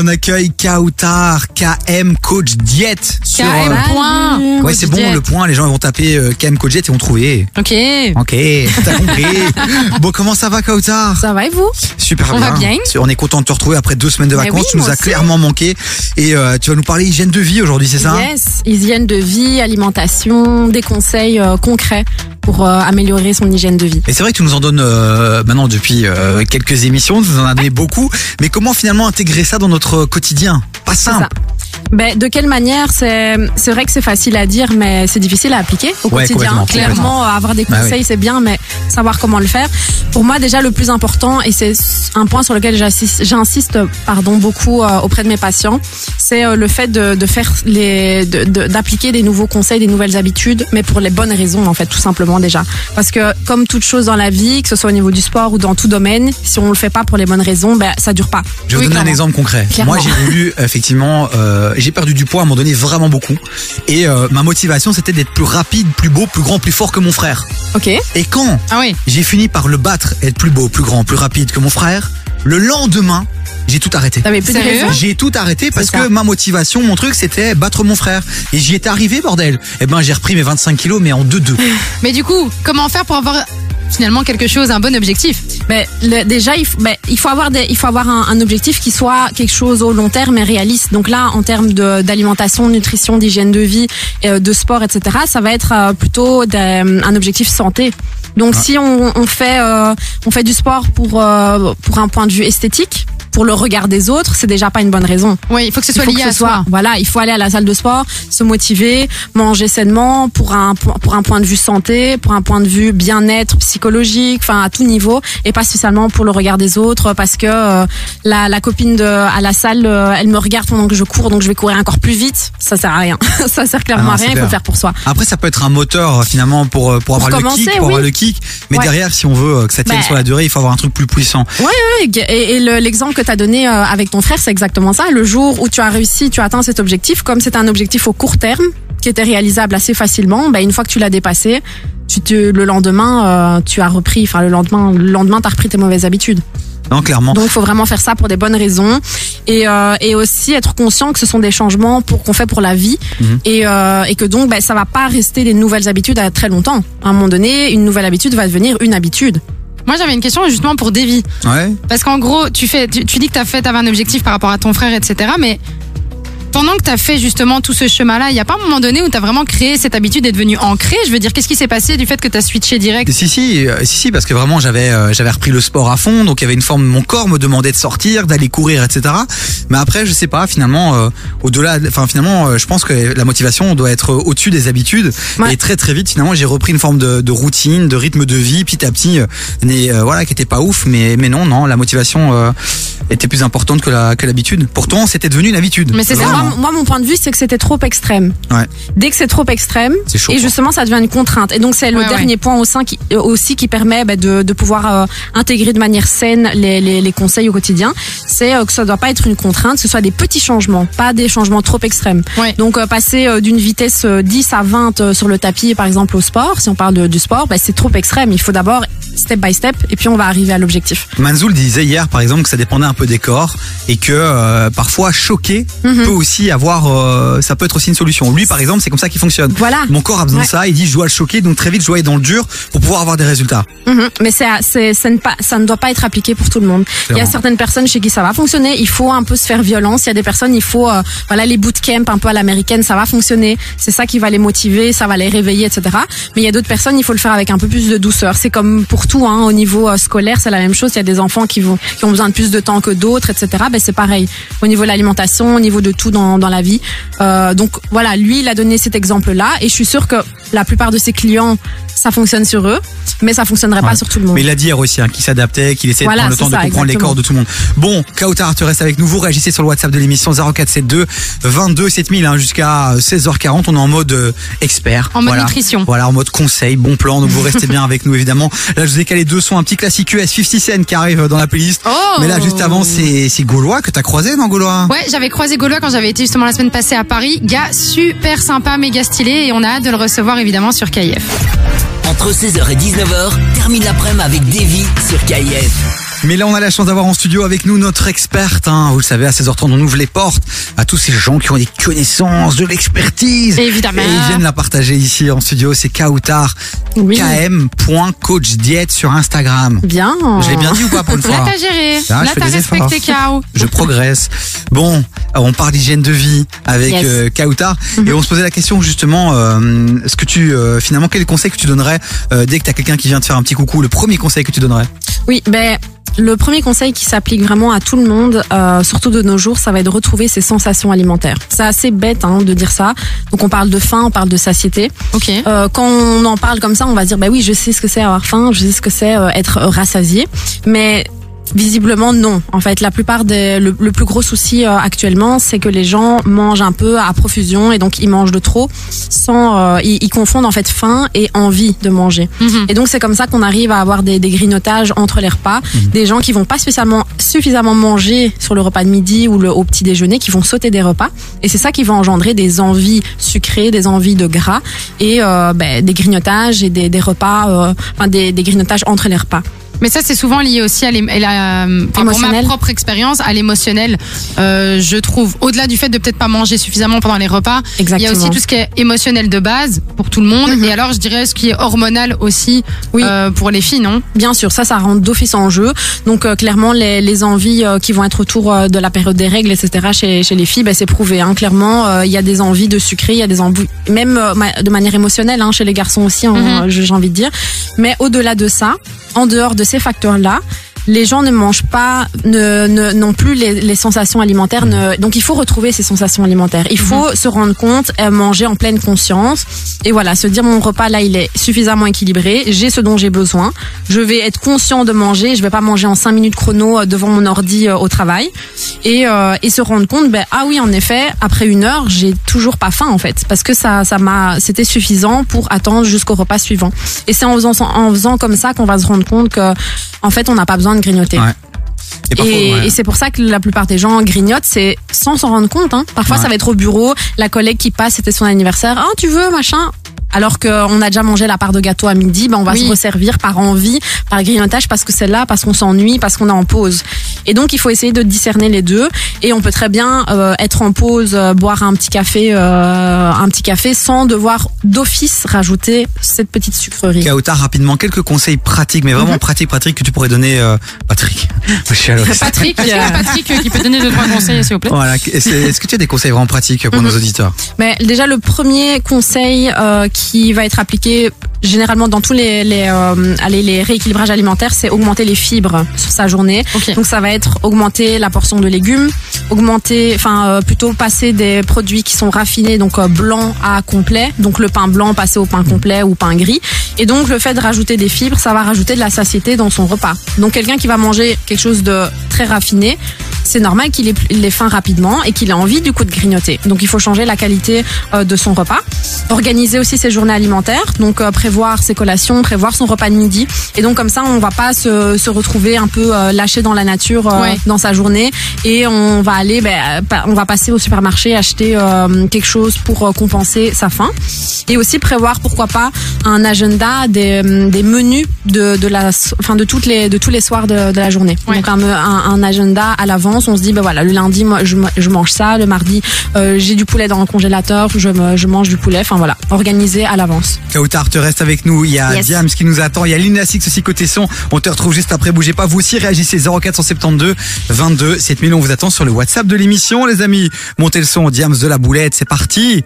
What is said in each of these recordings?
On accueille Kautar, KM Coach Diet. Sur, KM euh, point. Ouais, c'est bon, Diet. le point. Les gens vont taper euh, KM Coach Diet et vont trouver. Ok. Ok, t'as compris. bon, comment ça va, Kautar Ça va et vous? Super On bien. va bien. On est content de te retrouver après deux semaines de vacances. oui, tu nous as clairement manqué. Et euh, tu vas nous parler hygiène de vie aujourd'hui, c'est ça? Yes, hygiène de vie, alimentation, des conseils euh, concrets pour euh, améliorer son hygiène de vie. Et c'est vrai que tu nous en donnes euh, maintenant depuis euh, quelques émissions, tu nous en as donné beaucoup. Mais comment finalement intégrer ça dans notre quotidien Pas simple. Ben, de quelle manière C'est c'est vrai que c'est facile à dire, mais c'est difficile à appliquer au Ouais, quotidien. complètement, Clairement, euh, avoir des Bah conseils, oui. c'est bien, mais savoir comment le faire. Pour moi, déjà, le plus important, et c'est un point sur lequel j'insiste pardon, beaucoup euh, auprès de mes patients, c'est euh, le fait de, de faire les, de- de- d'appliquer des nouveaux conseils, des nouvelles habitudes, mais pour les bonnes raisons, en fait, tout simplement déjà. Parce que comme toute chose dans la vie, que ce soit au niveau du sport ou dans tout domaine, si on le fait pas pour les bonnes raisons, ben ça dure pas. Je vais vous donner un exemple concret. Clairement. Moi, j'ai voulu effectivement, euh, j'ai perdu du poids à un moment donné vraiment beaucoup, et euh, ma motivation c'était d'être plus rapide, plus beau, plus grand, plus fort que mon frère. Ok. Et quand Ah oui. j'ai fini par le battre, être plus beau, plus grand, plus rapide que mon frère, le lendemain, j'ai tout arrêté. T'avais plus de Sérieux raison. J'ai tout arrêté parce que ma motivation, mon truc, c'était battre mon frère. Et j'y étais arrivé, bordel. Eh ben, j'ai repris mes 25 kilos, mais en 2-2. Mais du coup, comment faire pour avoir finalement quelque chose, un bon objectif? Ben, le- déjà, il, faut- il faut avoir des, il faut avoir un, un objectif qui soit quelque chose au long terme et réaliste. Donc là, en termes d'alimentation, de, nutrition, d'hygiène de vie, euh, de sport, etc., ça va être euh, plutôt des- un objectif santé. Donc si on, on fait, euh, on fait du sport pour euh, pour un point de vue esthétique, pour le regard des autres, c'est déjà pas une bonne raison. Oui, il faut que ce Il soit faut lié que à ce soit, soi. voilà, il faut aller à la salle de sport, se motiver, manger sainement pour un pour un point de vue santé, pour un point de vue bien-être psychologique, enfin à tout niveau, et pas spécialement pour le regard des autres, parce que euh, la, la copine de à la salle, euh, elle me regarde pendant que je cours, donc je vais courir encore plus vite. Ça sert à rien. ça sert clairement Ah non, à rien. Il faut le faire pour soi. Après, ça peut être un moteur, euh, finalement, pour, pour avoir le kick, pour oui. avoir le kick. Mais Ouais. derrière, si on veut que ça tienne Bah. sur la durée, il faut avoir un truc plus puissant. Ouais, et, et le- l'exemple que tu as donné euh, avec ton frère, c'est exactement ça. Le jour où tu as réussi, tu as atteint cet objectif, comme c'est un objectif au court terme, qui était réalisable assez facilement, bah, une fois que tu l'as dépassé, tu te, le lendemain, euh, tu as repris, enfin le lendemain, le lendemain, t'as repris tes mauvaises habitudes. Non, clairement. Donc, il faut vraiment faire ça pour des bonnes raisons et, euh, et aussi être conscient que ce sont des changements pour qu'on fait pour la vie Mhm. et, euh, et que donc, bah, ça va pas rester des nouvelles habitudes à très longtemps. À un moment donné, une nouvelle habitude va devenir une habitude. Moi, j'avais une question justement pour Davy. Ouais. Parce qu'en gros, tu fais, tu, tu dis que t'as fait, t'avais un objectif par rapport à ton frère, etc. Mais pendant que t'as fait justement tout ce chemin-là, il y a pas un moment donné où t'as vraiment créé cette habitude et devenu ancré? Je veux dire, qu'est-ce qui s'est passé du fait que t'as switché direct? Si si euh, si si parce que vraiment j'avais euh, j'avais repris le sport à fond donc il y avait une forme mon corps me demandait de sortir d'aller courir etc mais après je sais pas finalement euh, au-delà enfin finalement euh, je pense que la motivation doit être au-dessus des habitudes Ouais. et très très vite finalement j'ai repris une forme de, de routine de rythme de vie petit à petit mais, voilà qui était pas ouf mais mais non non la motivation était plus importante que la que l'habitude pourtant c'était devenu une habitude Mais c'est ça. Moi, moi, mon point de vue, c'est que c'était trop extrême. Ouais. Dès que c'est trop extrême, chaud, et quoi. justement, ça devient une contrainte. Et donc, c'est le Ouais, dernier point au sein qui, euh, aussi qui permet bah, de, de pouvoir euh, intégrer de manière saine les, les, les conseils au quotidien. C'est euh, que ça doit pas être une contrainte, que ce soit des petits changements, pas des changements trop extrêmes. Ouais. Donc, euh, passer euh, d'une vitesse euh, 10 à 20 euh, sur le tapis, par exemple, au sport, si on parle de- du sport, bah, c'est trop extrême. Il faut d'abord step by step, et puis on va arriver à l'objectif. Manzoul disait hier par exemple que ça dépendait un peu des corps et que euh, parfois choquer Mhm. peut aussi avoir euh, ça peut être aussi une solution. Lui par exemple c'est comme ça qu'il fonctionne. Voilà. Mon corps a besoin Ouais. de ça, il dit je dois le choquer donc très vite je dois aller dans le dur pour pouvoir avoir des résultats. Mhm. Mais c'est, ça, ne pas, ça ne doit pas être appliqué pour tout le monde. Il y a certaines personnes chez qui ça va fonctionner. Il faut un peu se faire violence. Il y a des personnes, il faut, euh, voilà, les bootcamps un peu à l'américaine, ça va fonctionner. C'est ça qui va les motiver, ça va les réveiller, etc. Mais il y a d'autres personnes, il faut le faire avec un peu plus de douceur. C'est comme pour tout, hein, au niveau euh, scolaire, c'est la même chose. Il y a des enfants qui vont, qui ont besoin de plus de temps que d'autres, etc. Ben c'est pareil. Au niveau de l'alimentation, au niveau de tout dans, dans la vie. Euh, donc voilà, lui, il a donné cet exemple-là, et je suis sûre que la plupart de ses clients, ça fonctionne sur eux, mais ça fonctionnerait Ouais. pas sur tout le monde. Mais il a dit hier aussi hein, qu'il s'adaptait, qu'il essayait Voilà, de prendre le temps de comprendre les corps de tout le monde. Bon, Kautar, tu restes avec nous. Vous réagissez sur le WhatsApp de l'émission 0472 22 7000 hein, jusqu'à 16h40. On est en mode euh, expert. En mode Voilà. nutrition. Voilà, en mode conseil, bon plan. Donc vous restez bien avec nous évidemment. Là, je vous ai calé deux sons, un petit classique US 50 Cent qui arrive dans la playlist. Oh Mais là, juste avant, c'est c'est Gaulois que t'as croisé, non Gaulois? Ouais, j'avais croisé Gaulois quand j'avais été justement la semaine passée à Paris. Gars super sympa, méga stylé et on a hâte de le recevoir évidemment sur KIF. Entre 16h et 19h, termine l'après-midi avec Davy sur KIF. Mais là, on a la chance d'avoir en studio avec nous notre experte. Hein. Vous le savez, à 16h30, on ouvre les portes à tous ces gens qui ont des connaissances, de l'expertise. Évidemment. Et ils viennent la partager ici en studio. C'est Kautar, Oui. km.coachdiet sur Instagram. Bien. Je l'ai bien dit ou pas pour une Là, fois t'as géré. Ah, Là, fais t'as respecté efforts. Kao. Je progresse. Bon, on parle d'hygiène de vie avec Yes. euh, Kautar et on se posait la question justement, euh, ce que tu euh, finalement quel conseil que tu donnerais euh, dès que tu as quelqu'un qui vient te faire un petit coucou, le premier conseil que tu donnerais? Oui, ben le premier conseil qui s'applique vraiment à tout le monde, euh, surtout de nos jours, ça va être de retrouver ses sensations alimentaires. C'est assez bête hein, de dire ça. Donc on parle de faim, on parle de satiété. Ok. Euh, quand on en parle comme ça, on va dire bah oui, je sais ce que c'est avoir faim, je sais ce que c'est euh, être rassasié, mais Visiblement non. En fait, la plupart des le, le plus gros souci euh, actuellement, c'est que les gens mangent un peu à profusion et donc ils mangent de trop, sans euh, ils, ils confondent en fait faim et envie de manger. Mhm. Et donc c'est comme ça qu'on arrive à avoir des, des grignotages entre les repas, des gens qui vont pas spécialement suffisamment manger sur le repas de midi ou le, au petit déjeuner, qui vont sauter des repas. Et c'est ça qui va engendrer des envies sucrées, des envies de gras et euh, ben, des grignotages et des, des repas, euh, enfin des, des grignotages entre les repas. Mais ça, c'est souvent lié aussi à, la, enfin, pour ma propre expérience, à l'émotionnel. Euh, je trouve, au-delà du fait de peut-être pas manger suffisamment pendant les repas, il y a aussi tout ce qui est émotionnel de base pour tout le monde. Mhm. Et alors, je dirais ce qui est hormonal aussi Oui. euh, pour les filles, non? Bien sûr, ça, ça rentre d'office en jeu. Donc euh, clairement, les, les envies euh, qui vont être autour euh, de la période des règles, etc. Chez, chez les filles, ben, c'est prouvé. Hein. Clairement, il y a des envies de sucrer, il y a des envies, même de manière émotionnelle, hein, chez les garçons aussi, hein, Mhm. j'ai envie de dire. Mais au-delà de ça, en dehors de ces facteurs-là, les gens ne mangent pas ne, ne, non plus les, les sensations alimentaires. Ne, donc il faut retrouver ces sensations alimentaires. Il faut se rendre compte, euh, manger en pleine conscience. Et voilà, se dire mon repas là, il est suffisamment équilibré. J'ai ce dont j'ai besoin. Je vais être conscient de manger. Je vais pas manger en cinq minutes chrono euh, devant mon ordi euh, au travail. Et, euh, et se rendre compte, ben ah oui, en effet, après une heure, j'ai toujours pas faim en fait, parce que ça, ça m'a, c'était suffisant pour attendre jusqu'au repas suivant. Et c'est en faisant, en faisant comme ça qu'on va se rendre compte que, en fait, on n'a pas besoin de grignoter. Ouais. Et Et, ouais. et c'est pour ça que la plupart des gens grignotent, c'est sans s'en rendre compte. Hein. Parfois, Ouais. ça va être au bureau, la collègue qui passe, c'était son anniversaire. Ah, tu veux, machin? Alors qu'on a déjà mangé la part de gâteau à midi, ben on va Oui. se resservir par envie, par grignotage, parce que c'est là, parce qu'on s'ennuie, parce qu'on est en pause. Et donc il faut essayer de discerner les deux. Et on peut très bien euh, être en pause, euh, boire un petit café, euh, un petit café, sans devoir d'office rajouter cette petite sucrerie. Kautar, rapidement, quelques conseils pratiques, mais Mhm. vraiment pratiques, pratiques que tu pourrais donner, euh, Patrick. L'ouest. Patrick, Patrick euh, qui peut donner deux trois conseils, s'il vous plaît Voilà. Est-ce que tu as des conseils vraiment pratiques pour Mhm. nos auditeurs? Mais déjà le premier conseil euh, qui va être appliqué généralement dans tous les les, euh, allez, les rééquilibrages alimentaires, c'est augmenter les fibres sur sa journée. Donc ça va être augmenter la portion de légumes, augmenter, enfin euh, plutôt passer des produits qui sont raffinés, donc euh, blanc à complet, donc le pain blanc passer au pain complet ou pain gris. Et donc le fait de rajouter des fibres, ça va rajouter de la satiété dans son repas. Donc quelqu'un qui va manger quelque chose de très raffiné, c'est normal qu'il ait, faim rapidement et qu'il ait envie du coup de grignoter. Donc il faut changer la qualité euh, de son repas. Organiser aussi ses journées alimentaires, donc euh, prévoir ses collations, prévoir son repas de midi. Et donc comme ça, on va pas se, se retrouver un peu euh, lâché dans la nature Ouais. dans sa journée et on va aller, ben, on va passer au supermarché acheter quelque chose pour compenser sa faim. Et aussi prévoir pourquoi pas un agenda des, euh, des menus de, de la, enfin de toutes les de tous les soirs de, de la journée. Ouais. Donc un, me- un, un agenda à l'avance. On se dit ben voilà le lundi moi je, je mange ça, le mardi euh, j'ai du poulet dans le congélateur, je, me- je mange du poulet. Enfin voilà, organisé à l'avance. Kautar, te reste avec nous. Il y a Yes. Diams qui nous attend. Il y a Lina Six aussi côté son. On te retrouve juste après. Bougez pas. Vous aussi réagissez 0472 22 7000. On vous attend sur le WhatsApp de l'émission, les amis. Montez le son. Diams de la boulette. C'est parti.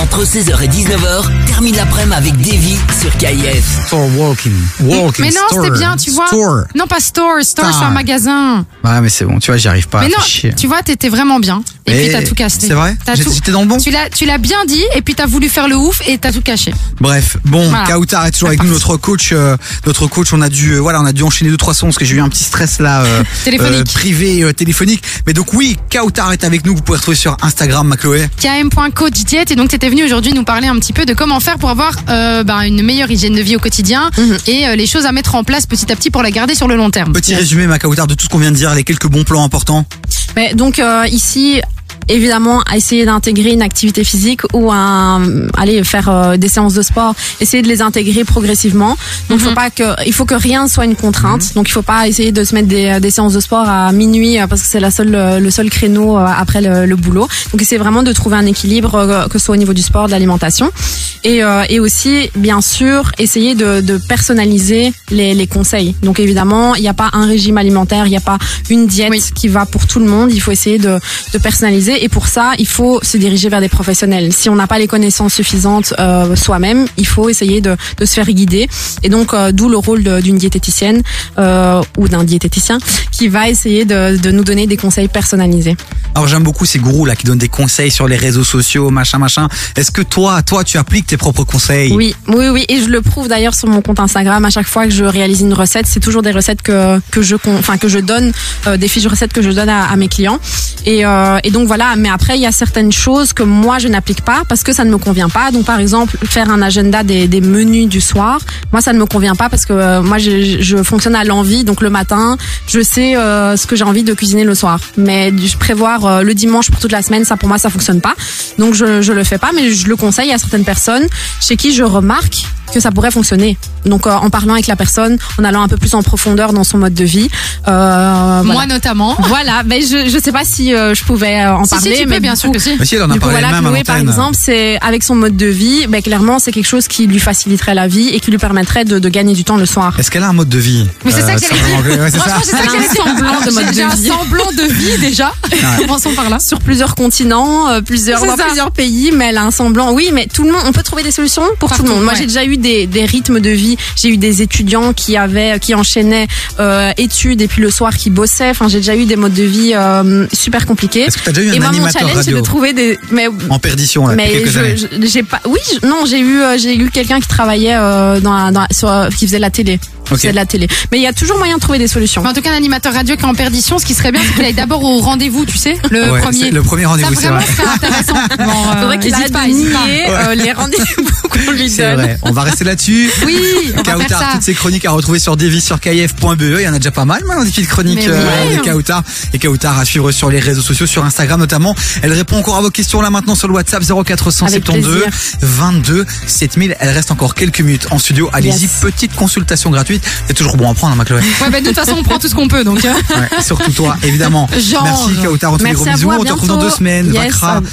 Entre 16h et 19h, termine l'après-midi avec Davy sur Store walking. Walking. Mais non, c'était bien, tu vois. Store. Non, pas store, store, c'est un magasin. Ouais, mais c'est bon. Tu vois, j'y arrive pas. Mais non, chier. tu vois, t'étais vraiment bien. Et Mais puis t'as tout cassé. C'est vrai J'étais dans le bon Tu l'as, bien dit, et puis t'as voulu faire le ouf, et t'as tout caché. Bref, bon, Voilà. Kautar est toujours avec nous, notre coach. euh, notre coach, on a dû, euh, voilà, on a dû enchaîner deux trois sons parce que j'ai eu un petit stress là, euh, Téléphonique. privé, téléphonique. Mais donc oui, Kautar est avec nous. Vous pouvez retrouver sur Instagram, Chloé. km.coachdiet et donc t'étais venu aujourd'hui nous parler un petit peu de comment faire pour avoir ben, une meilleure hygiène de vie au quotidien Mhm. et euh, les choses à mettre en place petit à petit pour la garder sur le long terme. Petit résumé, ma Kautar, de tout ce qu'on vient de dire, les quelques bons plans importants. Mais donc euh, ici, évidemment, à essayer d'intégrer une activité physique ou un, aller faire euh, des séances de sport, essayer de les intégrer progressivement. Donc, faut pas que, il faut que rien soit une contrainte. Donc, il faut pas essayer de se mettre des, des séances de sport à minuit euh, parce que c'est la seule, euh, le seul créneau euh, après le, le boulot. Donc, essayer vraiment de trouver un équilibre, euh, que ce soit au niveau du sport, de l'alimentation. Et, euh, et aussi, bien sûr, essayer de, de personnaliser les, les conseils. Donc évidemment, il n'y a pas un régime alimentaire, il n'y a pas une diète Oui. qui va pour tout le monde. Il faut essayer de, de personnaliser. Et pour ça, il faut se diriger vers des professionnels. Si on n'a pas les connaissances suffisantes euh, soi-même, il faut essayer de, de se faire guider. Et donc, euh, d'où le rôle d'une diététicienne euh, ou d'un diététicien qui va essayer de, de nous donner des conseils personnalisés. Alors j'aime beaucoup ces gourous là qui donnent des conseils sur les réseaux sociaux, machin, machin. Est-ce que toi, toi, tu appliques tes propres conseils? Oui, oui, oui, et je le prouve d'ailleurs sur mon compte Instagram. À chaque fois que je réalise une recette, c'est toujours des recettes que que je, enfin que je donne, des fiches de recettes que je donne à, à mes clients. Et, et donc voilà. Mais après, il y a certaines choses que moi je n'applique pas parce que ça ne me convient pas. Donc par exemple, faire un agenda des, menus du soir, moi ça ne me convient pas parce que euh, moi je, je fonctionne à l'envie. Donc le matin, je sais euh, ce que j'ai envie de cuisiner le soir. Mais je prévoir euh, le dimanche pour toute la semaine, ça pour moi ça fonctionne pas. Donc je je le fais pas, mais je le conseille à certaines personnes chez qui je remarque que ça pourrait fonctionner. Donc euh, en parlant avec la personne, en allant un peu plus en profondeur dans son mode de vie. Euh, Moi voilà. notamment. Voilà, mais je je sais pas si euh, je pouvais en Si, si, parler, tu peux, mais bien sûr que si. Mais si, elle en a du coup, parlé voilà, Chloé, par exemple, c'est avec son mode de vie, ben clairement, c'est quelque chose qui lui faciliterait la vie et qui lui permettrait de, de gagner du temps le soir. Est-ce qu'elle a un mode de vie? Mais c'est ça que j'allais ouais. Franchement, c'est ça Elle que a un j'allais dire. semblant de mode de un vie. semblant de vie déjà. Commençons par là. Sur plusieurs continents, plusieurs dans pays, mais elle a un semblant. Oui, mais tout le monde, on peut trouver des solutions pour tout le monde. Moi, j'ai déjà eu des, des rythmes de vie. J'ai eu des étudiants qui avaient, qui enchaînaient euh, études et puis le soir qui bossaient. Enfin, j'ai déjà eu des modes de vie euh, super compliqués. Est-ce que déjà eu Et moi, mon challenge, c'est de trouver des. Mais en perdition là, mais j'ai pas. Oui, je- non, j'ai eu, euh, j'ai eu quelqu'un qui travaillait euh, dans, la- dans la- sur, qui faisait la télé. Faisait de la télé. Mais il y a toujours moyen de trouver des solutions. Mais en tout cas, un animateur radio qui est en perdition, ce qui serait bien, c'est qu'il aille d'abord au rendez-vous, tu sais, le Ouais, premier. c'est le premier rendez-vous, c'est vraiment vrai. serait intéressant. Bon, euh, Faudrait qu'il arrête pas, de pas. nier euh, les rendez-vous qu'on lui C'est donne. vrai. On va rester là-dessus. Oui, on va faire Kautar, ça. toutes ces chroniques à retrouver sur devis sur kf.be. Il y en a déjà pas mal maintenant des petites chroniques oui. euh, de Kautar. Et Kautar à suivre sur les réseaux sociaux, sur Instagram notamment. Elle répond encore à vos questions là maintenant sur le WhatsApp 0472 Avec 22 7000. Elle reste encore quelques minutes en studio. Allez-y, Yes. petite consultation gratuite. C'est toujours bon à prendre, hein, ma Chloé. Ouais, bah, de toute façon, on prend tout ce qu'on peut, donc. euh. Ouais, surtout toi, évidemment. Genre. Merci Kautar, on te Merci gros à bisous. vous, à On te retrouve dans deux semaines. Yes, Vacra.